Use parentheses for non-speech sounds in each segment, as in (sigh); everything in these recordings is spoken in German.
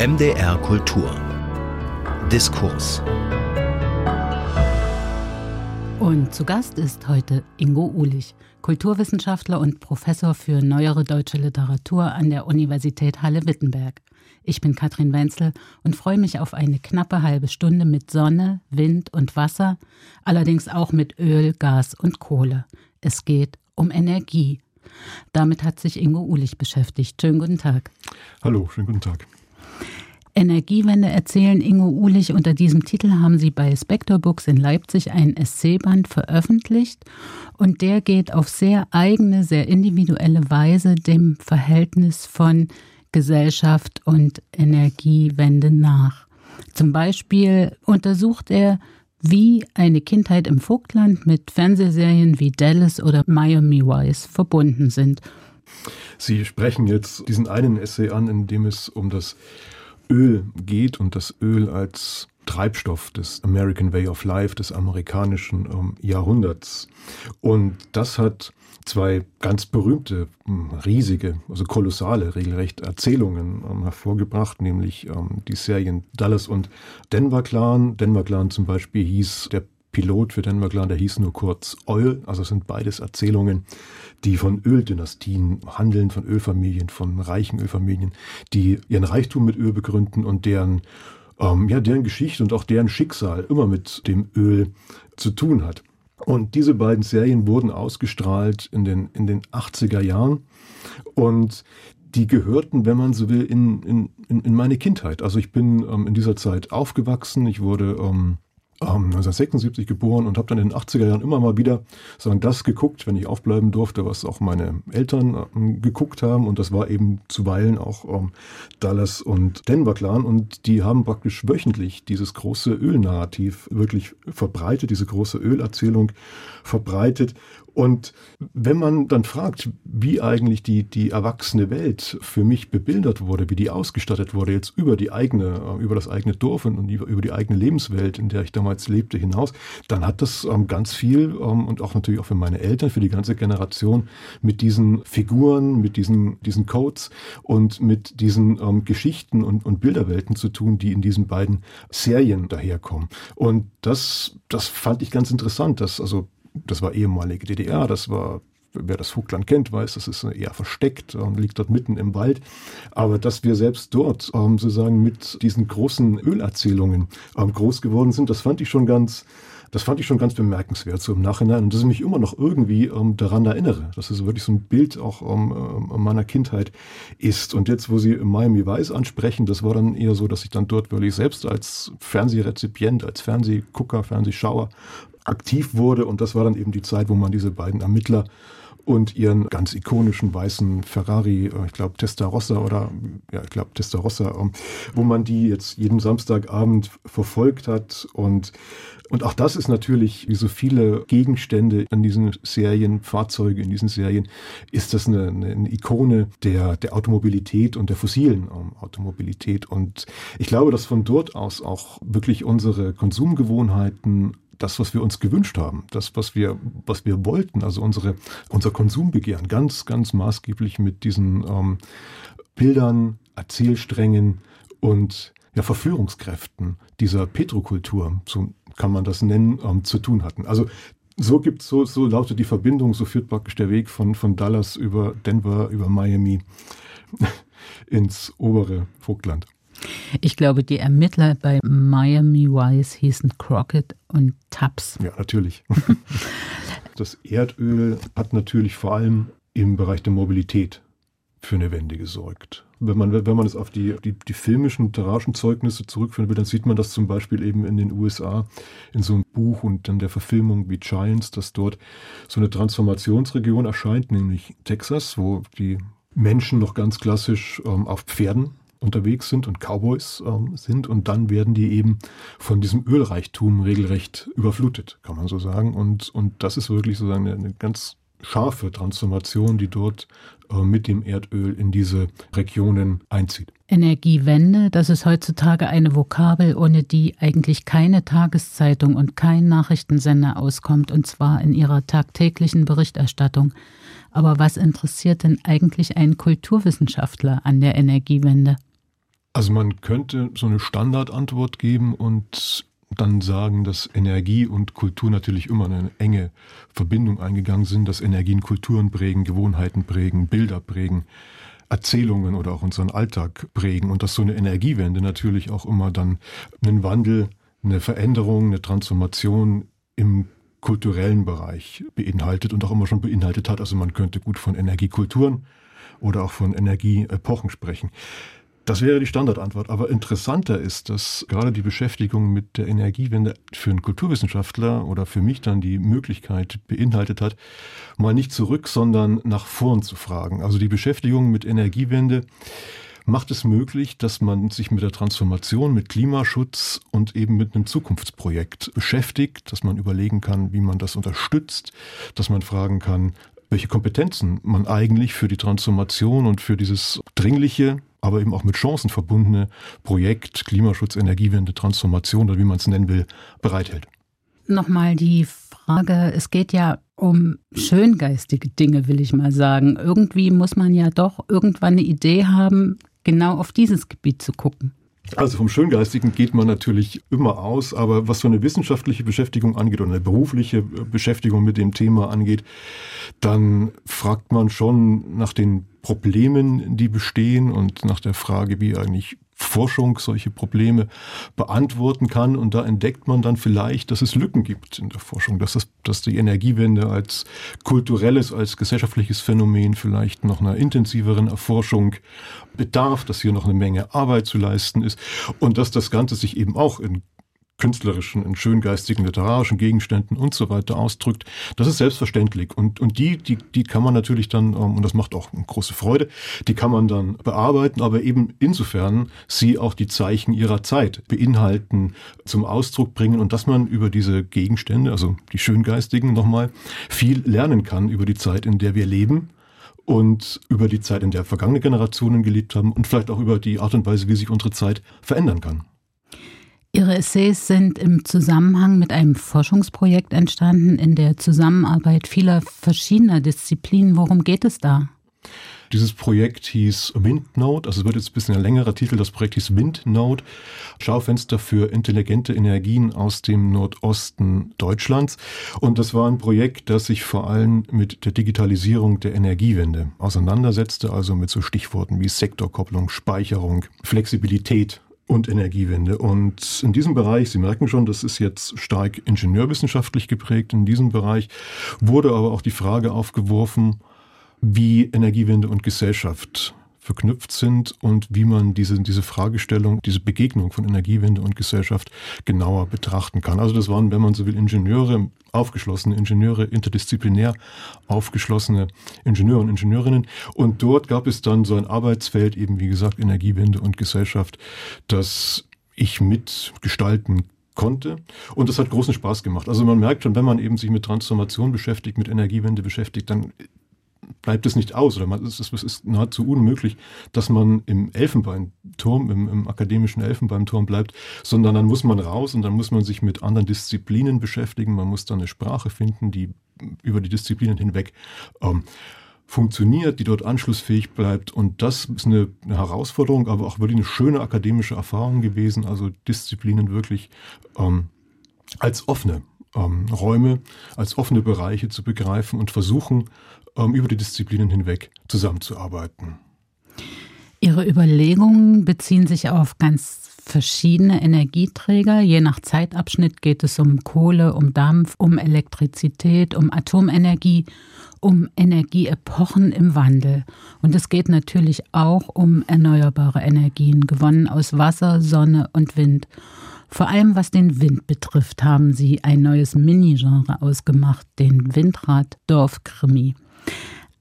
MDR Kultur Diskurs Und zu Gast ist heute Ingo Uhlich, Kulturwissenschaftler und Professor für neuere deutsche Literatur an der Universität Halle-Wittenberg. Ich bin Katrin Wenzel und freue mich auf eine knappe halbe Stunde mit Sonne, Wind und Wasser, allerdings auch mit Öl, Gas und Kohle. Es geht um Energie. Damit hat sich Ingo Uhlich beschäftigt. Schönen guten Tag. Hallo, schönen guten Tag. Energiewende erzählen Ingo Uhlich. Unter diesem Titel haben Sie bei Spector Books in Leipzig einen Essayband veröffentlicht und der geht auf sehr eigene, sehr individuelle Weise dem Verhältnis von Gesellschaft und Energiewende nach. Zum Beispiel untersucht er, wie eine Kindheit im Vogtland mit Fernsehserien wie Dallas oder Miami Vice verbunden sind. Sie sprechen jetzt diesen einen Essay an, in dem es um das Öl geht und das Öl als Treibstoff des American Way of Life, des amerikanischen ähm, Jahrhunderts. Und das hat zwei ganz berühmte, hm, riesige, also kolossale, regelrecht Erzählungen ähm, hervorgebracht, nämlich ähm, die Serien Dallas und Denver Clan. Denver Clan zum Beispiel hieß der Pilot für Denver Clan, der hieß nur kurz Oil. Also es sind beides Erzählungen, die von Öldynastien handeln, von Ölfamilien, von reichen Ölfamilien, die ihren Reichtum mit Öl begründen und deren ähm, ja, deren Geschichte und auch deren Schicksal immer mit dem Öl zu tun hat. Und diese beiden Serien wurden ausgestrahlt in den, in den 80er Jahren und die gehörten, wenn man so will, in, in, in meine Kindheit. Also ich bin ähm, in dieser Zeit aufgewachsen. Ich wurde ähm, 1976 geboren und habe dann in den 80er Jahren immer mal wieder sagen, das geguckt, wenn ich aufbleiben durfte, was auch meine Eltern ähm, geguckt haben. Und das war eben zuweilen auch ähm, Dallas und Denver Clan. Und die haben praktisch wöchentlich dieses große Ölnarrativ wirklich verbreitet, diese große Ölerzählung verbreitet. Und wenn man dann fragt, wie eigentlich die, die erwachsene Welt für mich bebildert wurde, wie die ausgestattet wurde, jetzt über die eigene, äh, über das eigene Dorf und über die eigene Lebenswelt, in der ich damals lebte, hinaus, dann hat das ähm, ganz viel ähm, und auch natürlich auch für meine Eltern, für die ganze Generation mit diesen Figuren, mit diesen, diesen Codes und mit diesen ähm, Geschichten und, und Bilderwelten zu tun, die in diesen beiden Serien daherkommen. Und das, das fand ich ganz interessant, dass also das war ehemalige DDR, das war wer das Vogtland kennt, weiß, das ist eher versteckt und liegt dort mitten im Wald. Aber dass wir selbst dort ähm, sozusagen mit diesen großen Ölerzählungen ähm, groß geworden sind, das fand ich schon ganz, das fand ich schon ganz bemerkenswert so im Nachhinein und dass ich mich immer noch irgendwie ähm, daran erinnere, dass es wirklich so ein Bild auch ähm, äh, meiner Kindheit ist. Und jetzt, wo Sie Miami Vice ansprechen, das war dann eher so, dass ich dann dort wirklich selbst als Fernsehrezipient, als Fernsehgucker, Fernsehschauer aktiv wurde. Und das war dann eben die Zeit, wo man diese beiden Ermittler und ihren ganz ikonischen weißen Ferrari, äh, ich glaube Testarossa oder ja, ich glaube Testarossa, ähm, wo man die jetzt jeden Samstagabend verfolgt hat und und auch das ist natürlich, wie so viele Gegenstände an diesen Serien, Fahrzeuge in diesen Serien, ist das eine, eine Ikone der, der Automobilität und der fossilen ähm, Automobilität. Und ich glaube, dass von dort aus auch wirklich unsere Konsumgewohnheiten das, was wir uns gewünscht haben, das, was wir, was wir wollten, also unsere, unser Konsumbegehren, ganz, ganz maßgeblich mit diesen ähm, Bildern, Erzählsträngen und ja, Verführungskräften dieser Petrokultur, so kann man das nennen, ähm, zu tun hatten. Also so gibt so, so lautet die Verbindung, so führt praktisch der Weg von, von Dallas über Denver, über Miami (laughs) ins obere Vogtland. Ich glaube, die Ermittler bei Miami Vice hießen Crockett und Tubbs. Ja, natürlich. (laughs) das Erdöl hat natürlich vor allem im Bereich der Mobilität für eine Wende gesorgt. Wenn man, wenn man es auf die, die, die filmischen literarischen Zeugnisse zurückführen will, dann sieht man das zum Beispiel eben in den USA in so einem Buch und dann der Verfilmung wie Giants, dass dort so eine Transformationsregion erscheint, nämlich Texas, wo die Menschen noch ganz klassisch ähm, auf Pferden unterwegs sind und Cowboys ähm, sind und dann werden die eben von diesem Ölreichtum regelrecht überflutet, kann man so sagen. Und, und das ist wirklich sozusagen eine, eine ganz scharfe Transformation, die dort äh, mit dem Erdöl in diese Regionen einzieht. Energiewende, das ist heutzutage eine Vokabel, ohne die eigentlich keine Tageszeitung und kein Nachrichtensender auskommt, und zwar in ihrer tagtäglichen Berichterstattung. Aber was interessiert denn eigentlich einen Kulturwissenschaftler an der Energiewende? Also man könnte so eine Standardantwort geben und dann sagen, dass Energie und Kultur natürlich immer eine enge Verbindung eingegangen sind, dass Energien Kulturen prägen, Gewohnheiten prägen, Bilder prägen, Erzählungen oder auch unseren Alltag prägen und dass so eine Energiewende natürlich auch immer dann einen Wandel, eine Veränderung, eine Transformation im kulturellen Bereich beinhaltet und auch immer schon beinhaltet hat. Also man könnte gut von Energiekulturen oder auch von Energieepochen sprechen. Das wäre die Standardantwort. Aber interessanter ist, dass gerade die Beschäftigung mit der Energiewende für einen Kulturwissenschaftler oder für mich dann die Möglichkeit beinhaltet hat, mal nicht zurück, sondern nach vorn zu fragen. Also die Beschäftigung mit Energiewende macht es möglich, dass man sich mit der Transformation, mit Klimaschutz und eben mit einem Zukunftsprojekt beschäftigt, dass man überlegen kann, wie man das unterstützt, dass man fragen kann, welche Kompetenzen man eigentlich für die Transformation und für dieses dringliche, aber eben auch mit Chancen verbundene Projekt Klimaschutz, Energiewende, Transformation oder wie man es nennen will, bereithält. Nochmal die Frage, es geht ja um schöngeistige Dinge, will ich mal sagen. Irgendwie muss man ja doch irgendwann eine Idee haben, genau auf dieses Gebiet zu gucken. Also vom Schöngeistigen geht man natürlich immer aus, aber was so eine wissenschaftliche Beschäftigung angeht oder eine berufliche Beschäftigung mit dem Thema angeht, dann fragt man schon nach den Problemen, die bestehen und nach der Frage, wie eigentlich Forschung solche Probleme beantworten kann. Und da entdeckt man dann vielleicht, dass es Lücken gibt in der Forschung, dass, das, dass die Energiewende als kulturelles, als gesellschaftliches Phänomen vielleicht noch einer intensiveren Erforschung bedarf, dass hier noch eine Menge Arbeit zu leisten ist und dass das Ganze sich eben auch in künstlerischen, in schöngeistigen, literarischen Gegenständen und so weiter ausdrückt. Das ist selbstverständlich. Und, und die, die, die kann man natürlich dann, ähm, und das macht auch große Freude, die kann man dann bearbeiten, aber eben insofern sie auch die Zeichen ihrer Zeit beinhalten, zum Ausdruck bringen und dass man über diese Gegenstände, also die schöngeistigen nochmal, viel lernen kann über die Zeit, in der wir leben und über die Zeit, in der vergangene Generationen gelebt haben und vielleicht auch über die Art und Weise, wie sich unsere Zeit verändern kann. Ihre Essays sind im Zusammenhang mit einem Forschungsprojekt entstanden in der Zusammenarbeit vieler verschiedener Disziplinen. Worum geht es da? Dieses Projekt hieß Windnode, also es wird jetzt ein bisschen ein längerer Titel, das Projekt hieß Windnode, Schaufenster für intelligente Energien aus dem Nordosten Deutschlands. Und das war ein Projekt, das sich vor allem mit der Digitalisierung der Energiewende auseinandersetzte, also mit so Stichworten wie Sektorkopplung, Speicherung, Flexibilität und Energiewende. Und in diesem Bereich, Sie merken schon, das ist jetzt stark ingenieurwissenschaftlich geprägt, in diesem Bereich wurde aber auch die Frage aufgeworfen, wie Energiewende und Gesellschaft verknüpft sind und wie man diese, diese Fragestellung, diese Begegnung von Energiewende und Gesellschaft genauer betrachten kann. Also das waren, wenn man so will, Ingenieure, aufgeschlossene Ingenieure, interdisziplinär aufgeschlossene Ingenieure und Ingenieurinnen. Und dort gab es dann so ein Arbeitsfeld, eben wie gesagt, Energiewende und Gesellschaft, das ich mitgestalten konnte. Und das hat großen Spaß gemacht. Also man merkt schon, wenn man eben sich mit Transformation beschäftigt, mit Energiewende beschäftigt, dann bleibt es nicht aus oder man, es, ist, es ist nahezu unmöglich, dass man im Elfenbeinturm, im, im akademischen Elfenbeinturm bleibt, sondern dann muss man raus und dann muss man sich mit anderen Disziplinen beschäftigen. Man muss dann eine Sprache finden, die über die Disziplinen hinweg ähm, funktioniert, die dort anschlussfähig bleibt. Und das ist eine, eine, Herausforderung, aber auch wirklich eine schöne akademische Erfahrung gewesen, also Disziplinen wirklich ähm, als offene ähm, Räume, als offene Bereiche zu begreifen und versuchen, ähm, über die Disziplinen hinweg zusammenzuarbeiten. Ihre Überlegungen beziehen sich auf ganz verschiedene Energieträger. Je nach Zeitabschnitt geht es um Kohle, um Dampf, um Elektrizität, um Atomenergie, um Energieepochen im Wandel. Und es geht natürlich auch um erneuerbare Energien, gewonnen aus Wasser, Sonne und Wind. Vor allem was den Wind betrifft, haben sie ein neues Mini-Genre ausgemacht, den Windrad-Dorfkrimi.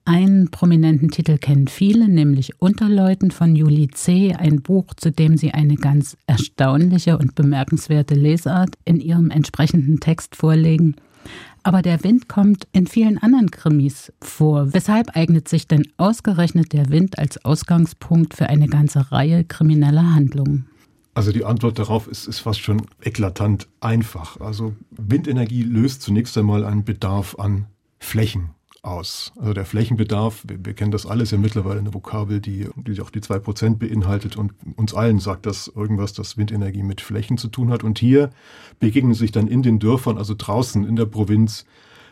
Einen prominenten Titel kennen viele, nämlich Unterleuten von Julie C., ein Buch, zu dem sie eine ganz erstaunliche und bemerkenswerte Lesart in ihrem entsprechenden Text vorlegen. Aber der Wind kommt in vielen anderen Krimis vor. Weshalb eignet sich denn ausgerechnet der Wind als Ausgangspunkt für eine ganze Reihe krimineller Handlungen? Also die Antwort darauf ist, ist fast schon eklatant einfach. Also Windenergie löst zunächst einmal einen Bedarf an Flächen aus. Also der Flächenbedarf, wir, wir kennen das alles ja mittlerweile eine Vokabel, die, die auch die zwei Prozent beinhaltet und uns allen sagt das irgendwas, dass Windenergie mit Flächen zu tun hat. Und hier begegnen sich dann in den Dörfern, also draußen in der Provinz,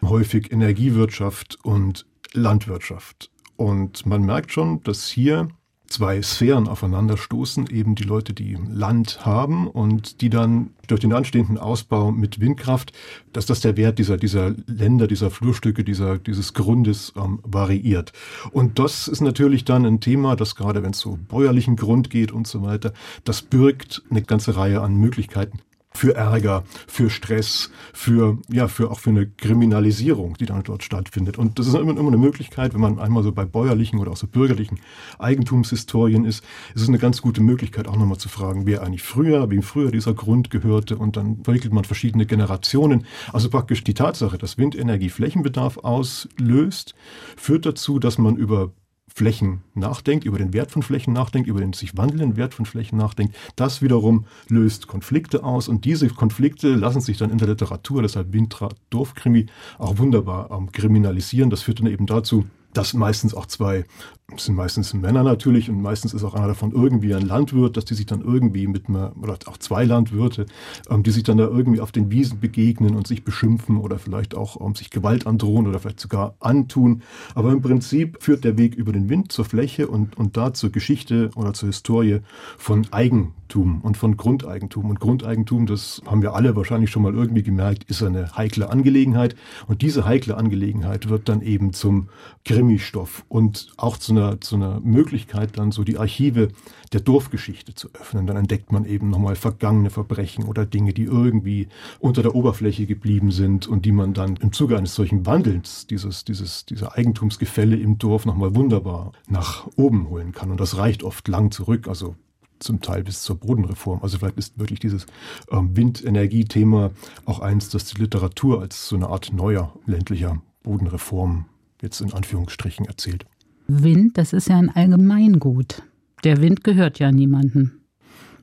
häufig Energiewirtschaft und Landwirtschaft. Und man merkt schon, dass hier zwei Sphären aufeinanderstoßen, eben die Leute, die Land haben und die dann durch den anstehenden Ausbau mit Windkraft, dass das der Wert dieser, dieser Länder, dieser Flurstücke, dieser, dieses Grundes ähm, variiert. Und das ist natürlich dann ein Thema, das gerade wenn es so bäuerlichen Grund geht und so weiter, das birgt eine ganze Reihe an Möglichkeiten, für Ärger, für Stress, für, ja, für auch für eine Kriminalisierung, die dann dort stattfindet. Und das ist immer, immer eine Möglichkeit, wenn man einmal so bei bäuerlichen oder auch so bürgerlichen Eigentumshistorien ist, ist es eine ganz gute Möglichkeit, auch nochmal zu fragen, wer eigentlich früher, wem früher dieser Grund gehörte und dann verwickelt man verschiedene Generationen. Also praktisch die Tatsache, dass Windenergie Flächenbedarf auslöst, führt dazu, dass man über Flächen nachdenkt, über den Wert von Flächen nachdenkt, über den sich wandelnden Wert von Flächen nachdenkt. Das wiederum löst Konflikte aus und diese Konflikte lassen sich dann in der Literatur, deshalb Wintra Dorfkrimi, auch wunderbar ähm, kriminalisieren. Das führt dann eben dazu, dass meistens auch zwei, das sind meistens Männer natürlich und meistens ist auch einer davon irgendwie ein Landwirt, dass die sich dann irgendwie mit einer, oder auch zwei Landwirte, ähm, die sich dann da irgendwie auf den Wiesen begegnen und sich beschimpfen oder vielleicht auch um, sich Gewalt androhen oder vielleicht sogar antun. Aber im Prinzip führt der Weg über den Wind zur Fläche und, und da zur Geschichte oder zur Historie von Eigentum und von Grundeigentum. Und Grundeigentum, das haben wir alle wahrscheinlich schon mal irgendwie gemerkt, ist eine heikle Angelegenheit. Und diese heikle Angelegenheit wird dann eben zum Grimm Krimistoff und auch zu einer, zu einer Möglichkeit, dann so die Archive der Dorfgeschichte zu öffnen. Dann entdeckt man eben nochmal vergangene Verbrechen oder Dinge, die irgendwie unter der Oberfläche geblieben sind und die man dann im Zuge eines solchen Wandels, dieses, dieses, dieser Eigentumsgefälle im Dorf nochmal wunderbar nach oben holen kann. Und das reicht oft lang zurück, also zum Teil bis zur Bodenreform. Also vielleicht ist wirklich dieses ähm, Windenergiethema auch eins, das die Literatur als so eine Art neuer ländlicher Bodenreform jetzt in Anführungsstrichen erzählt. Wind, das ist ja ein Allgemeingut. Der Wind gehört ja niemandem.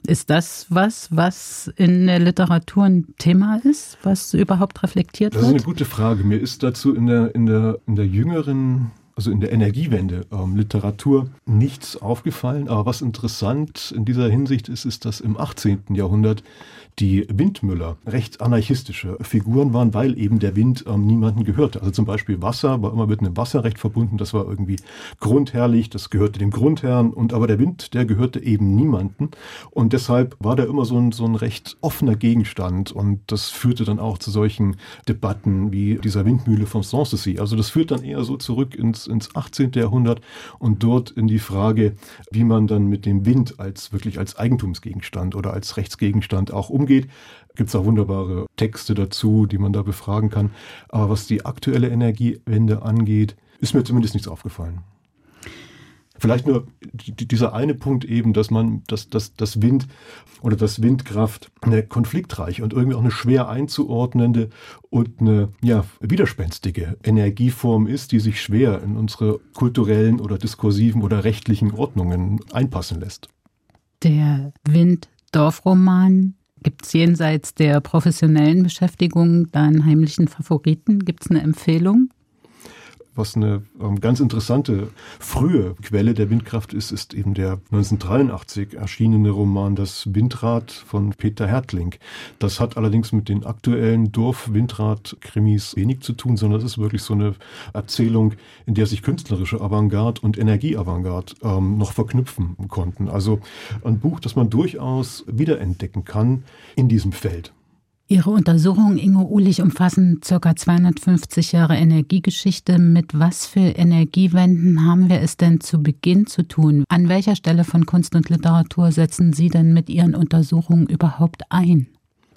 Ist das was, was in der Literatur ein Thema ist, was überhaupt reflektiert wird? Das ist eine gute Frage. Mir ist dazu in der, in der, in der jüngeren also in der Energiewende ähm, Literatur nichts aufgefallen. Aber was interessant in dieser Hinsicht ist, ist, dass im 18. Jahrhundert die Windmüller recht anarchistische Figuren waren, weil eben der Wind ähm, niemanden gehörte. Also zum Beispiel Wasser war immer mit einem Wasserrecht verbunden, das war irgendwie grundherrlich, das gehörte dem Grundherrn und aber der Wind, der gehörte eben niemanden und deshalb war der immer so ein, so ein recht offener Gegenstand und das führte dann auch zu solchen Debatten wie dieser Windmühle von Sanssouci. Also das führt dann eher so zurück ins, ins 18. Jahrhundert und dort in die Frage, wie man dann mit dem Wind als wirklich als Eigentumsgegenstand oder als Rechtsgegenstand auch umgeht umgeht. Gibt es auch wunderbare Texte dazu, die man da befragen kann. Aber was die aktuelle Energiewende angeht, ist mir zumindest nichts aufgefallen. Vielleicht nur dieser eine Punkt eben, dass man, dass, dass das Wind oder das Windkraft eine konfliktreiche und irgendwie auch eine schwer einzuordnende und eine ja, widerspenstige Energieform ist, die sich schwer in unsere kulturellen oder diskursiven oder rechtlichen Ordnungen einpassen lässt. Der Wind-Dorfroman Gibt es jenseits der professionellen Beschäftigung da einen heimlichen Favoriten? Gibt es eine Empfehlung? Was eine ähm, ganz interessante frühe Quelle der Windkraft ist, ist eben der 1983 erschienene Roman Das Windrad von Peter Hertling. Das hat allerdings mit den aktuellen Dorf-Windrad-Krimis wenig zu tun, sondern es ist wirklich so eine Erzählung, in der sich künstlerische Avantgarde und Energieavantgarde ähm, noch verknüpfen konnten. Also ein Buch, das man durchaus wiederentdecken kann in diesem Feld. Ihre Untersuchungen, Ingo Ulich, umfassen ca. 250 Jahre Energiegeschichte. Mit was für Energiewenden haben wir es denn zu Beginn zu tun? An welcher Stelle von Kunst und Literatur setzen Sie denn mit Ihren Untersuchungen überhaupt ein?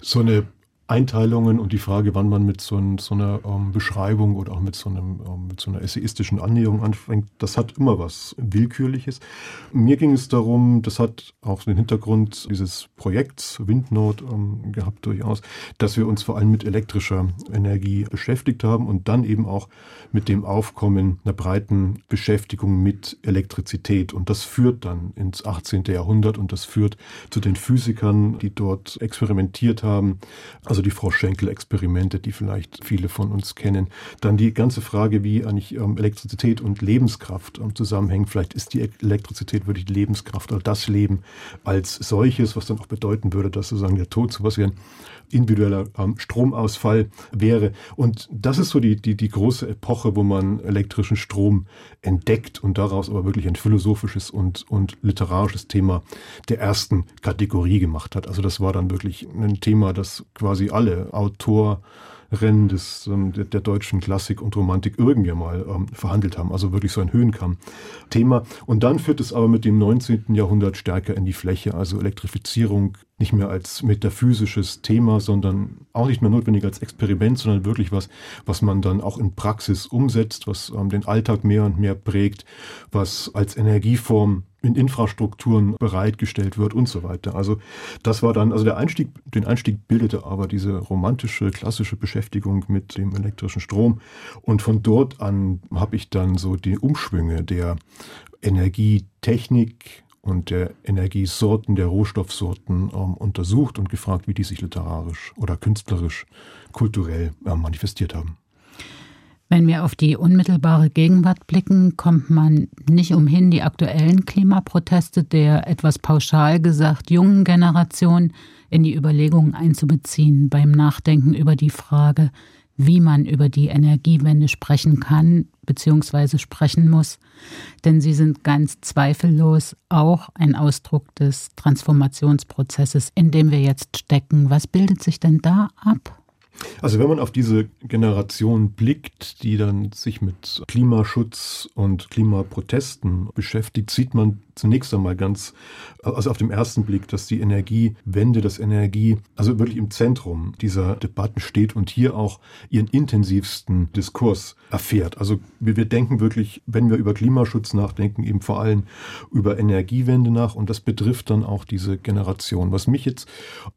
So eine Einteilungen und die Frage, wann man mit so, ein, so einer ähm, Beschreibung oder auch mit so, einem, ähm, mit so einer essayistischen Annäherung anfängt, das hat immer was Willkürliches. Mir ging es darum, das hat auch den Hintergrund dieses Projekts Windnote ähm, gehabt durchaus, dass wir uns vor allem mit elektrischer Energie beschäftigt haben und dann eben auch mit dem Aufkommen einer breiten Beschäftigung mit Elektrizität. Und das führt dann ins 18. Jahrhundert und das führt zu den Physikern, die dort experimentiert haben. Also Also die Frau Schenkel-Experimente, die vielleicht viele von uns kennen. Dann die ganze Frage, wie eigentlich ähm, Elektrizität und Lebenskraft ähm, zusammenhängen. Vielleicht ist die Elektrizität wirklich die Lebenskraft oder das Leben als solches, was dann auch bedeuten würde, dass sozusagen der Tod so was wie ein individueller ähm, Stromausfall wäre. Und das ist so die, die, die große Epoche, wo man elektrischen Strom entdeckt und daraus aber wirklich ein philosophisches und, und literarisches Thema der ersten Kategorie gemacht hat. Also das war dann wirklich ein Thema, das quasi alle Autor, Rennen des, ähm, der, der, deutschen Klassik und Romantik irgendwie mal ähm, verhandelt haben. Also wirklich so ein Höhenkamm-Thema. Und dann führt es aber mit dem 19. Jahrhundert stärker in die Fläche. Also Elektrifizierung nicht mehr als metaphysisches Thema, sondern auch nicht mehr notwendig als Experiment, sondern wirklich was, was man dann auch in Praxis umsetzt, was ähm, den Alltag mehr und mehr prägt, was als Energieform in Infrastrukturen bereitgestellt wird und so weiter. Also das war dann, also der Einstieg, den Einstieg bildete aber diese romantische, klassische Beschäftigung mit dem elektrischen Strom. Und von dort an habe ich dann so die Umschwünge der Energietechnik und der Energiesorten, der Rohstoffsorten ähm, untersucht und gefragt, wie die sich literarisch oder künstlerisch, kulturell äh, manifestiert haben. Wenn wir auf die unmittelbare Gegenwart blicken, kommt man nicht umhin, die aktuellen Klimaproteste der etwas pauschal gesagt jungen Generation in die Überlegungen einzubeziehen beim Nachdenken über die Frage, wie man über die Energiewende sprechen kann bzw. sprechen muss, denn sie sind ganz zweifellos auch ein Ausdruck des Transformationsprozesses, in dem wir jetzt stecken. Was bildet sich denn da ab? Also wenn man auf diese Generation blickt, die dann sich mit Klimaschutz und Klimaprotesten beschäftigt, sieht man zunächst einmal ganz, also auf dem ersten Blick, dass die Energiewende, das Energie, also wirklich im Zentrum dieser Debatten steht und hier auch ihren intensivsten Diskurs erfährt. Also wir, wir denken wirklich, wenn wir über Klimaschutz nachdenken, eben vor allem über Energiewende nach und das betrifft dann auch diese Generation. Was mich jetzt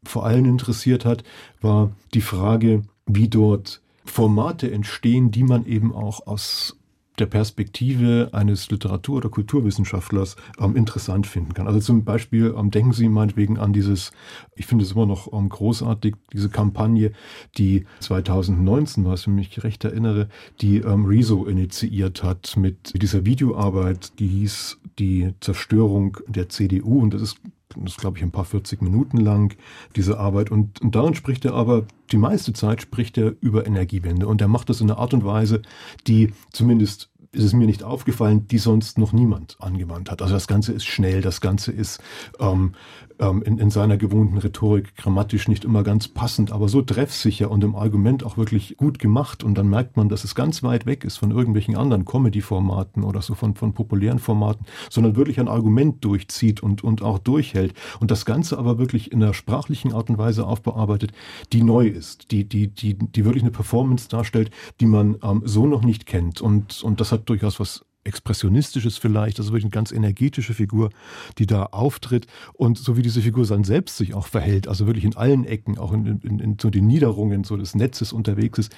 vor allem interessiert hat, war die Frage, wie dort Formate entstehen, die man eben auch aus der Perspektive eines Literatur- oder Kulturwissenschaftlers ähm, interessant finden kann. Also zum Beispiel ähm, denken Sie meinetwegen an dieses, ich finde es immer noch ähm, großartig, diese Kampagne, die 2019 war, wenn ich mich recht erinnere, die ähm, Rezo initiiert hat mit dieser Videoarbeit, die hieß Die Zerstörung der CDU und das ist ist, glaube ich, ein paar 40 Minuten lang, diese Arbeit. Und, und darin spricht er aber, die meiste Zeit spricht er über Energiewende. Und er macht das in einer Art und Weise, die zumindest ist es mir nicht aufgefallen, die sonst noch niemand angewandt hat. Also das Ganze ist schnell, das Ganze ist ähm, ähm, in, in seiner gewohnten Rhetorik grammatisch nicht immer ganz passend, aber so treffsicher und im Argument auch wirklich gut gemacht. Und dann merkt man, dass es ganz weit weg ist von irgendwelchen anderen Comedy-Formaten oder so von, von populären Formaten, sondern wirklich ein Argument durchzieht und, und auch durchhält. Und das Ganze aber wirklich in einer sprachlichen Art und Weise aufbearbeitet, die neu ist, die, die, die, die wirklich eine Performance darstellt, die man ähm, so noch nicht kennt. Und, und das hat durchaus was Expressionistisches vielleicht, also wirklich eine ganz energetische Figur, die da auftritt und so wie diese Figur dann selbst sich auch verhält, also wirklich in allen Ecken, auch in, in, in so den Niederungen so des Netzes unterwegs ist,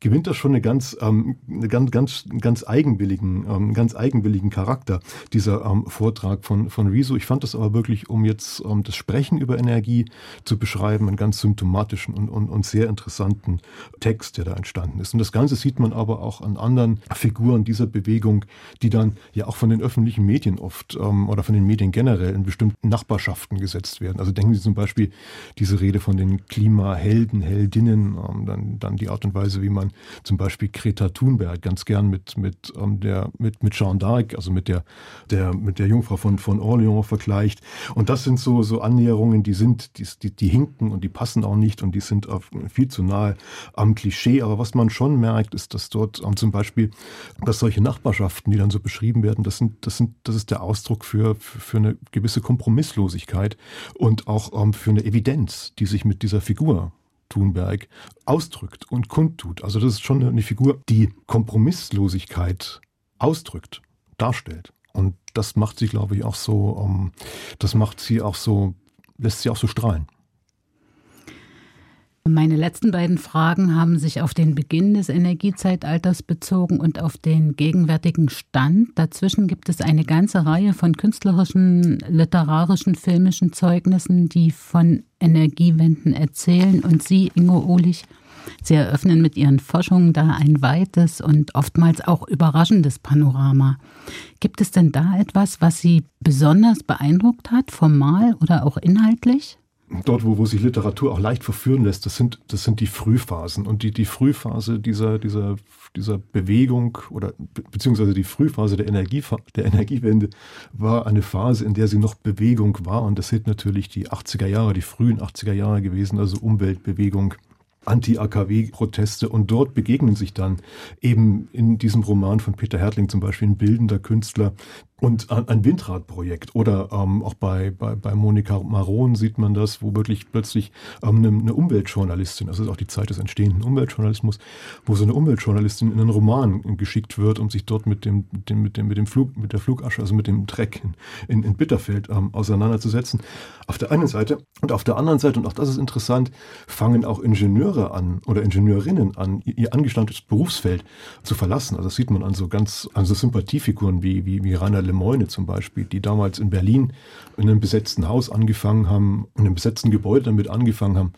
gewinnt das schon eine ganz, ähm, eine ganz, ganz, ganz eigenwilligen, ähm, ganz eigenwilligen Charakter, dieser ähm, Vortrag von, von Riso. Ich fand das aber wirklich, um jetzt ähm, das Sprechen über Energie zu beschreiben, einen ganz symptomatischen und, und, und sehr interessanten Text, der da entstanden ist. Und das Ganze sieht man aber auch an anderen Figuren dieser Bewegung, die dann ja auch von den öffentlichen Medien oft ähm, oder von den Medien generell in bestimmten Nachbarschaften gesetzt werden. Also denken Sie zum Beispiel diese Rede von den Klimahelden, Heldinnen, ähm, dann, dann die Art und Weise, wie man zum Beispiel Greta Thunberg ganz gern mit, mit, ähm, der, mit, mit Jeanne d'Arc, also mit der, der, mit der Jungfrau von, von Orléans vergleicht. Und das sind so, so Annäherungen, die sind, die, die, die hinken und die passen auch nicht und die sind viel zu nahe am Klischee. Aber was man schon merkt, ist, dass dort ähm, zum Beispiel, dass solche Nachbarschaften, die dann so beschrieben werden, das, sind, das, sind, das ist der Ausdruck für, für eine gewisse Kompromisslosigkeit und auch ähm, für eine Evidenz, die sich mit dieser Figur Thunberg ausdrückt und kundtut. Also das ist schon eine Figur, die Kompromisslosigkeit ausdrückt, darstellt. Und das macht sie, glaube ich, auch so, ähm, das macht sie auch so, lässt sie auch so strahlen. Meine letzten beiden Fragen haben sich auf den Beginn des Energiezeitalters bezogen und auf den gegenwärtigen Stand. Dazwischen gibt es eine ganze Reihe von künstlerischen, literarischen, filmischen Zeugnissen, die von Energiewenden erzählen. Und Sie, Ingo Ohlich, Sie eröffnen mit Ihren Forschungen da ein weites und oftmals auch überraschendes Panorama. Gibt es denn da etwas, was Sie besonders beeindruckt hat, formal oder auch inhaltlich? Dort, wo, wo sich Literatur auch leicht verführen lässt, das sind, das sind die Frühphasen. Und die, die Frühphase dieser, dieser, dieser Bewegung oder beziehungsweise die Frühphase der, Energie, der Energiewende war eine Phase, in der sie noch Bewegung war. Und das sind natürlich die 80er Jahre, die frühen 80er Jahre gewesen, also Umweltbewegung, Anti-AKW-Proteste und dort begegnen sich dann eben in diesem Roman von Peter Hertling zum Beispiel ein bildender Künstler, und ein Windradprojekt oder ähm, auch bei, bei, bei Monika Maron sieht man das, wo wirklich plötzlich ähm, eine, eine Umweltjournalistin, das ist auch die Zeit des entstehenden Umweltjournalismus, wo so eine Umweltjournalistin in einen Roman geschickt wird, um sich dort mit dem, dem, mit dem, mit dem Flug, mit der Flugasche, also mit dem Dreck in, in, in Bitterfeld ähm, auseinanderzusetzen. Auf der einen Seite und auf der anderen Seite, und auch das ist interessant, fangen auch Ingenieure an oder Ingenieurinnen an, ihr angestammtes Berufsfeld zu verlassen. Also das sieht man an so ganz, an so Sympathiefiguren wie, wie, wie Rainer Lemoyne zum Beispiel, die damals in Berlin in einem besetzten Haus angefangen haben, in einem besetzten Gebäude damit angefangen haben,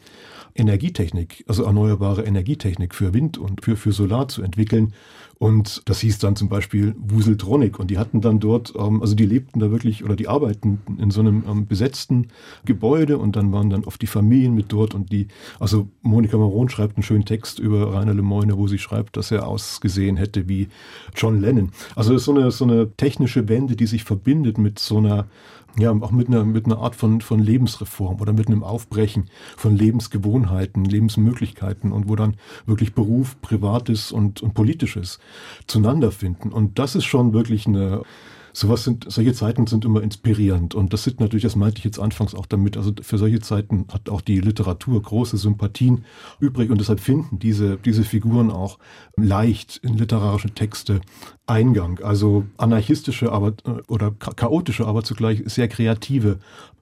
Energietechnik, also erneuerbare Energietechnik für Wind und für, für Solar zu entwickeln und das hieß dann zum Beispiel Wuseltronic. Und die hatten dann dort, ähm, also die lebten da wirklich oder die arbeiten in so einem ähm, besetzten Gebäude und dann waren dann oft die Familien mit dort und die, also Monika Maron schreibt einen schönen Text über Rainer Lemoyne, wo sie schreibt, dass er ausgesehen hätte wie John Lennon. Also es ist so eine, so eine technische Wende, die sich verbindet mit so einer ja, auch mit einer, mit einer Art von, von Lebensreform oder mit einem Aufbrechen von Lebensgewohnheiten, Lebensmöglichkeiten und wo dann wirklich Beruf, Privates und, und Politisches zueinander finden. Und das ist schon wirklich eine, sowas sind, solche Zeiten sind immer inspirierend. Und das sind natürlich, das meinte ich jetzt anfangs auch damit, also für solche Zeiten hat auch die Literatur große Sympathien übrig und deshalb finden diese, diese Figuren auch leicht in literarische Texte Eingang. Also anarchistische aber, äh, oder chaotische, aber zugleich sehr kreative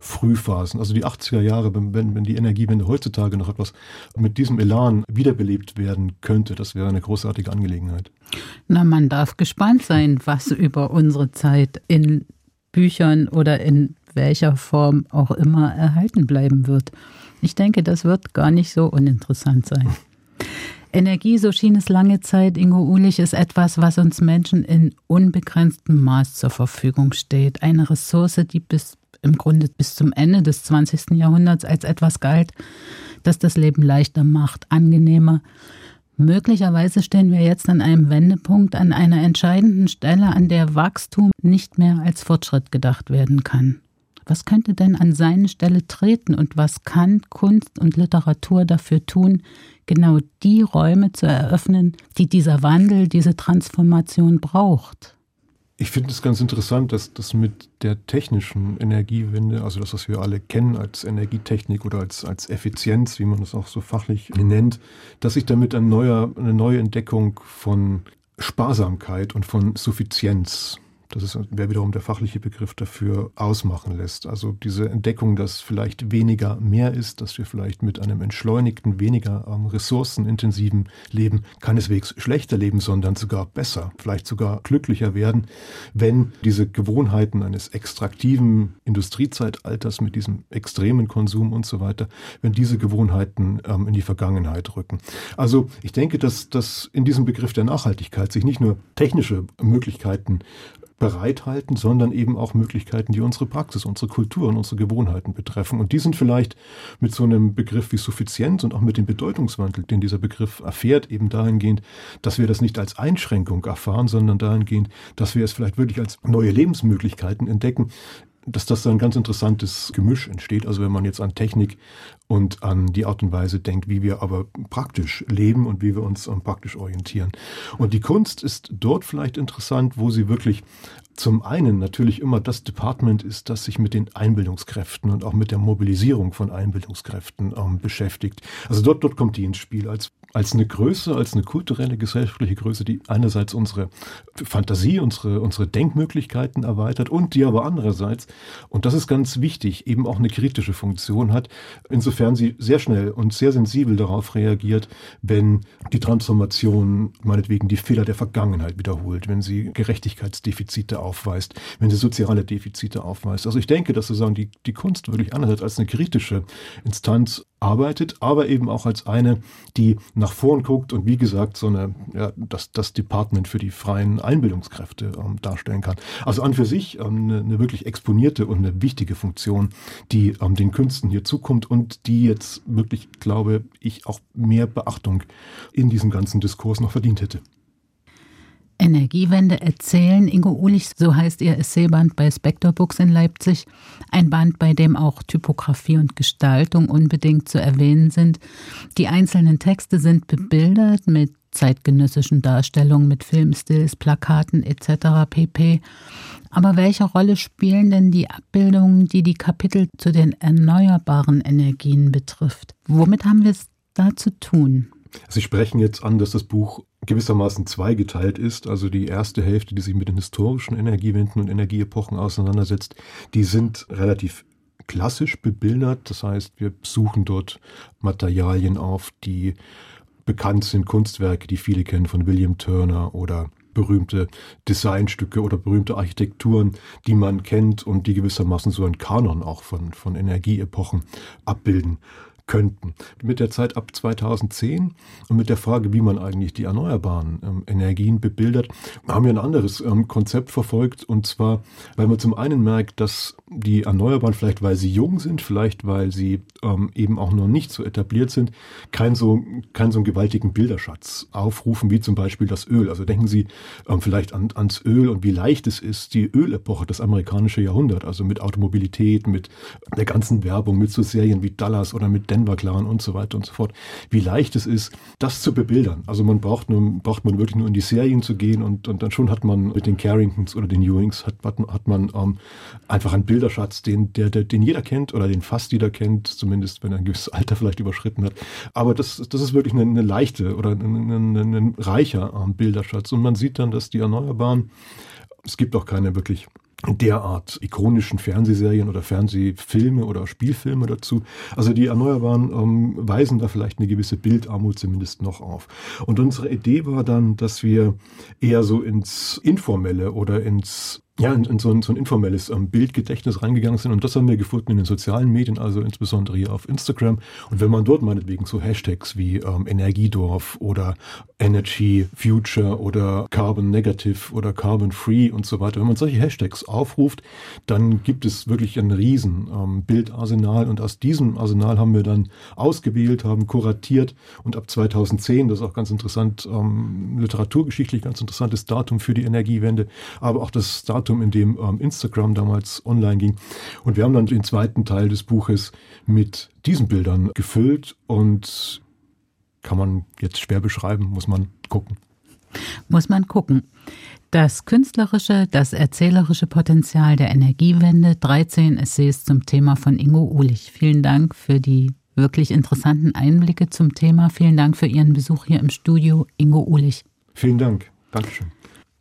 Frühphasen. Also die 80er Jahre, wenn, wenn die Energiewende heutzutage noch etwas mit diesem Elan wiederbelebt werden könnte, das wäre eine großartige Angelegenheit. Na, man darf gespannt sein, was über unsere Zeit in Büchern oder in welcher Form auch immer erhalten bleiben wird. Ich denke, das wird gar nicht so uninteressant sein. Energie, so schien es lange Zeit, Ingo Ulich, ist etwas, was uns Menschen in unbegrenztem Maß zur Verfügung steht. Eine Ressource, die bis im Grunde bis zum Ende des 20. Jahrhunderts als etwas galt, das das Leben leichter macht, angenehmer. Möglicherweise stehen wir jetzt an einem Wendepunkt, an einer entscheidenden Stelle, an der Wachstum nicht mehr als Fortschritt gedacht werden kann. Was könnte denn an seine Stelle treten und was kann Kunst und Literatur dafür tun, genau die Räume zu eröffnen, die dieser Wandel, diese Transformation braucht? Ich finde es ganz interessant, dass das mit der technischen Energiewende, also das, was wir alle kennen als Energietechnik oder als, als Effizienz, wie man das auch so fachlich nennt, dass sich damit ein neuer, eine neue Entdeckung von Sparsamkeit und von Suffizienz das ist, wäre wiederum der fachliche Begriff dafür, ausmachen lässt. Also diese Entdeckung, dass vielleicht weniger mehr ist, dass wir vielleicht mit einem entschleunigten, weniger ähm, ressourcenintensiven Leben keineswegs schlechter leben, sondern sogar besser, vielleicht sogar glücklicher werden, wenn diese Gewohnheiten eines extraktiven Industriezeitalters mit diesem extremen Konsum und so weiter, wenn diese Gewohnheiten ähm, in die Vergangenheit rücken. Also ich denke, dass, dass in diesem Begriff der Nachhaltigkeit sich nicht nur technische Möglichkeiten bereithalten, sondern eben auch Möglichkeiten, die unsere Praxis, unsere Kultur und unsere Gewohnheiten betreffen. Und die sind vielleicht mit so einem Begriff wie Suffizienz und auch mit dem Bedeutungswandel, den dieser Begriff erfährt, eben dahingehend, dass wir das nicht als Einschränkung erfahren, sondern dahingehend, dass wir es vielleicht wirklich als neue Lebensmöglichkeiten entdecken, dass das ein ganz interessantes Gemisch entsteht. Also wenn man jetzt an Technik und an die Art und Weise denkt, wie wir aber praktisch leben und wie wir uns praktisch orientieren. Und die Kunst ist dort vielleicht interessant, wo sie wirklich zum einen natürlich immer das Department ist, das sich mit den Einbildungskräften und auch mit der Mobilisierung von Einbildungskräften ähm, beschäftigt. Also dort, dort kommt die ins Spiel als als eine Größe, als eine kulturelle, gesellschaftliche Größe, die einerseits unsere Fantasie, unsere, unsere Denkmöglichkeiten erweitert und die aber andererseits, und das ist ganz wichtig, eben auch eine kritische Funktion hat, insofern sie sehr schnell und sehr sensibel darauf reagiert, wenn die Transformation meinetwegen die Fehler der Vergangenheit wiederholt, wenn sie Gerechtigkeitsdefizite aufweist, wenn sie soziale Defizite aufweist. Also ich denke, dass sozusagen die, die Kunst wirklich einerseits als eine kritische Instanz arbeitet, aber eben auch als eine, die nach vorn guckt und wie gesagt so eine, ja, das, das Department für die freien Einbildungskräfte ähm, darstellen kann. Also an für sich ähm, eine, eine, wirklich exponierte und eine wichtige Funktion, die ähm, den Künsten hier zukommt und die jetzt wirklich, glaube ich, auch mehr Beachtung in diesem ganzen Diskurs noch verdient hätte. Energiewende erzählen. Ingo Ulich, so heißt ihr Essayband bei Spector Books in Leipzig. Ein Band, bei dem auch Typografie und Gestaltung unbedingt zu erwähnen sind. Die einzelnen Texte sind bebildert mit zeitgenössischen Darstellungen, mit Filmstills, Plakaten etc. pp. Aber welche Rolle spielen denn die Abbildungen, die die Kapitel zu den erneuerbaren Energien betrifft? Womit haben wir es da zu tun? Sie sprechen jetzt an, dass das Buch gewissermaßen zweigeteilt ist. Also die erste Hälfte, die sich mit den historischen Energiewenden und Energieepochen auseinandersetzt, die sind relativ klassisch bebildert. Das heißt, wir suchen dort Materialien auf, die bekannt sind, Kunstwerke, die viele kennen von William Turner oder berühmte Designstücke oder berühmte Architekturen, die man kennt und die gewissermaßen so ein Kanon auch von, von Energieepochen abbilden könnten. Mit der Zeit ab 2010 und mit der Frage, wie man eigentlich die erneuerbaren ähm, Energien bebildert, haben wir ein anderes ähm, Konzept verfolgt. Und zwar, weil man zum einen merkt, dass die Erneuerbaren, vielleicht weil sie jung sind, vielleicht weil sie ähm, eben auch noch nicht so etabliert sind, keinen so, keinen so einen gewaltigen Bilderschatz aufrufen, wie zum Beispiel das Öl. Also denken Sie ähm, vielleicht an, ans Öl und wie leicht es ist, die Ölepoche, das amerikanische Jahrhundert, also mit Automobilität, mit der ganzen Werbung, mit so Serien wie Dallas oder mit Denver Clan und so weiter und so fort, wie leicht es ist, das zu bebildern. Also man braucht nur, braucht man wirklich nur in die Serien zu gehen und, und dann schon hat man mit den Carringtons oder den Ewings hat, hat, hat man ähm, einfach einen Bilderschatz, den, der, der, den jeder kennt oder den fast jeder kennt, zumindest wenn er ein gewisses Alter vielleicht überschritten hat. Aber das, das ist wirklich eine, eine leichte oder ein, ein, ein reicher ähm, Bilderschatz. Und man sieht dann, dass die Erneuerbaren, es gibt auch keine wirklich derart ikonischen Fernsehserien oder Fernsehfilme oder Spielfilme dazu. Also die Erneuerbaren ähm, weisen da vielleicht eine gewisse Bildarmut zumindest noch auf. Und unsere Idee war dann, dass wir eher so ins Informelle oder ins ja, in, in, so, ein, so ein informelles ähm, Bildgedächtnis reingegangen sind. Und das haben wir gefunden in den sozialen Medien, also insbesondere hier auf Instagram. Und wenn man dort meinetwegen so Hashtags wie ähm, Energiedorf oder Energy Future oder Carbon Negative oder Carbon Free und so weiter, wenn man solche Hashtags aufruft, dann gibt es wirklich ein riesen ähm, Bildarsenal. Und aus diesem Arsenal haben wir dann ausgewählt, haben kuratiert und ab 2010, das ist auch ganz interessant, ähm, literaturgeschichtlich ganz interessantes Datum für die Energiewende, aber auch das Datum in dem ähm, Instagram damals online ging. Und wir haben dann den zweiten Teil des Buches mit diesen Bildern gefüllt und kann man jetzt schwer beschreiben, muss man gucken. Muss man gucken. Das künstlerische, das erzählerische Potenzial der Energiewende, 13 Essays zum Thema von Ingo Uhlich. Vielen Dank für die wirklich interessanten Einblicke zum Thema. Vielen Dank für Ihren Besuch hier im Studio, Ingo Uhlich. Vielen Dank. Dankeschön.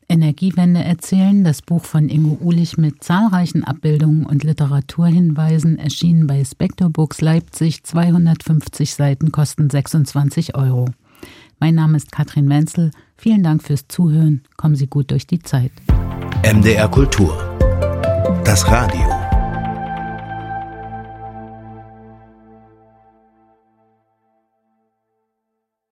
Energiewende erzählen, das Buch von Ingo Uhlich mit zahlreichen Abbildungen und Literaturhinweisen, erschienen bei Spector Books Leipzig, 250 Seiten, kosten 26 Euro. Mein Name ist Katrin Wenzel. Vielen Dank fürs Zuhören. Kommen Sie gut durch die Zeit. MDR Kultur. Das Radio.